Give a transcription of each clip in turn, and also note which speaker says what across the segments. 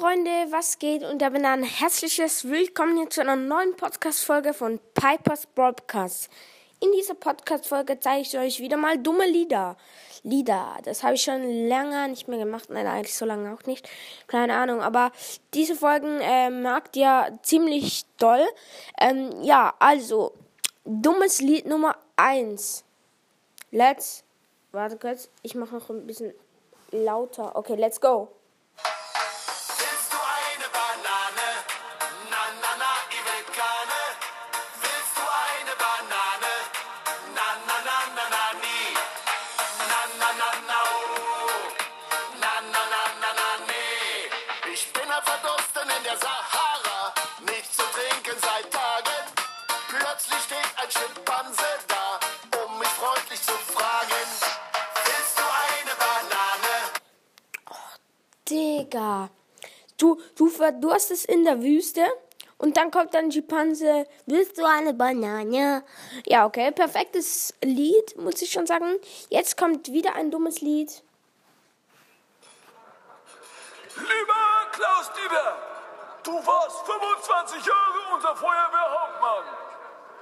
Speaker 1: Freunde, was geht? Und damit ein herzliches Willkommen hier zu einer neuen Podcast-Folge von Pipers Broadcast. In dieser Podcast-Folge zeige ich euch wieder mal dumme Lieder. Lieder, das habe ich schon länger nicht mehr gemacht. Nein, eigentlich so lange auch nicht. Keine Ahnung, aber diese Folgen äh, merkt ihr ziemlich doll. Ähm, ja, also, dummes Lied Nummer 1. Let's, warte kurz, ich mache noch ein bisschen lauter. Okay, let's go. Digga. Du, du verdurstest in der Wüste und dann kommt dann Schimpanse. Willst du eine Banane? Ja, okay. Perfektes Lied, muss ich schon sagen. Jetzt kommt wieder ein dummes Lied.
Speaker 2: Lieber Klaus Dieter, du warst 25 Jahre unser Feuerwehrhauptmann.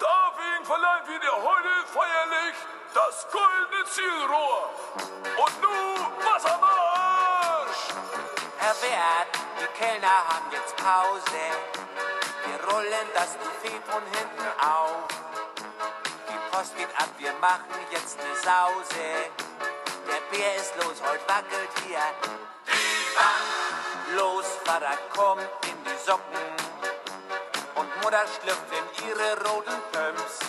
Speaker 2: Deswegen verleihen wir dir heute feierlich das goldene Zielrohr. Und nun Wassermarsch!
Speaker 3: Herr Wert, die Kellner haben jetzt Pause. Wir rollen das Buffet von hinten auf. Die Post geht ab, wir machen jetzt ne Sause. Der Bär ist los, heute wackelt hier die Bank. Los, Vater, komm in die Socken. Und Mutter schlüpft in ihre roten Pumps.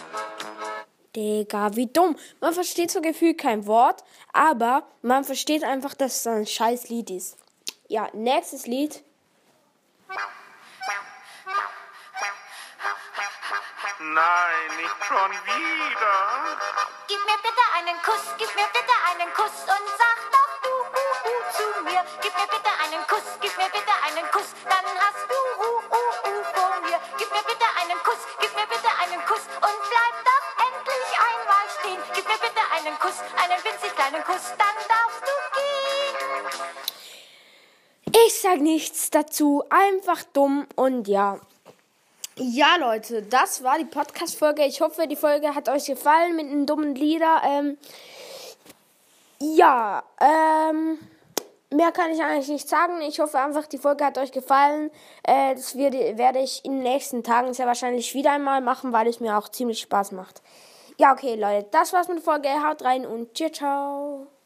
Speaker 1: Digga, wie dumm. Man versteht so gefühlt kein Wort, aber man versteht einfach, dass es ein scheiß Lied ist. Ja, nächstes Lied.
Speaker 4: Nein, nicht schon wieder.
Speaker 5: Gib mir bitte einen Kuss, gib mir bitte einen Kuss und sag doch du uh, uh, zu mir. Gib mir bitte einen Kuss, gib mir bitte einen Kuss, dann hast du uh, uh, uh vor mir. Gib mir bitte einen Kuss, gib mir bitte einen Kuss und bleib doch endlich einmal stehen. Gib mir bitte einen Kuss, einen winzig kleinen Kuss, dann darfst
Speaker 1: Ich sag nichts dazu. Einfach dumm und ja. Ja, Leute, das war die Podcast-Folge. Ich hoffe, die Folge hat euch gefallen mit den dummen Lieder. Ähm, ja, ähm, mehr kann ich eigentlich nicht sagen. Ich hoffe einfach, die Folge hat euch gefallen. Äh, das werde, werde ich in den nächsten Tagen sehr wahrscheinlich wieder einmal machen, weil es mir auch ziemlich Spaß macht. Ja, okay, Leute, das war's mit der Folge. Haut rein und ciao, ciao.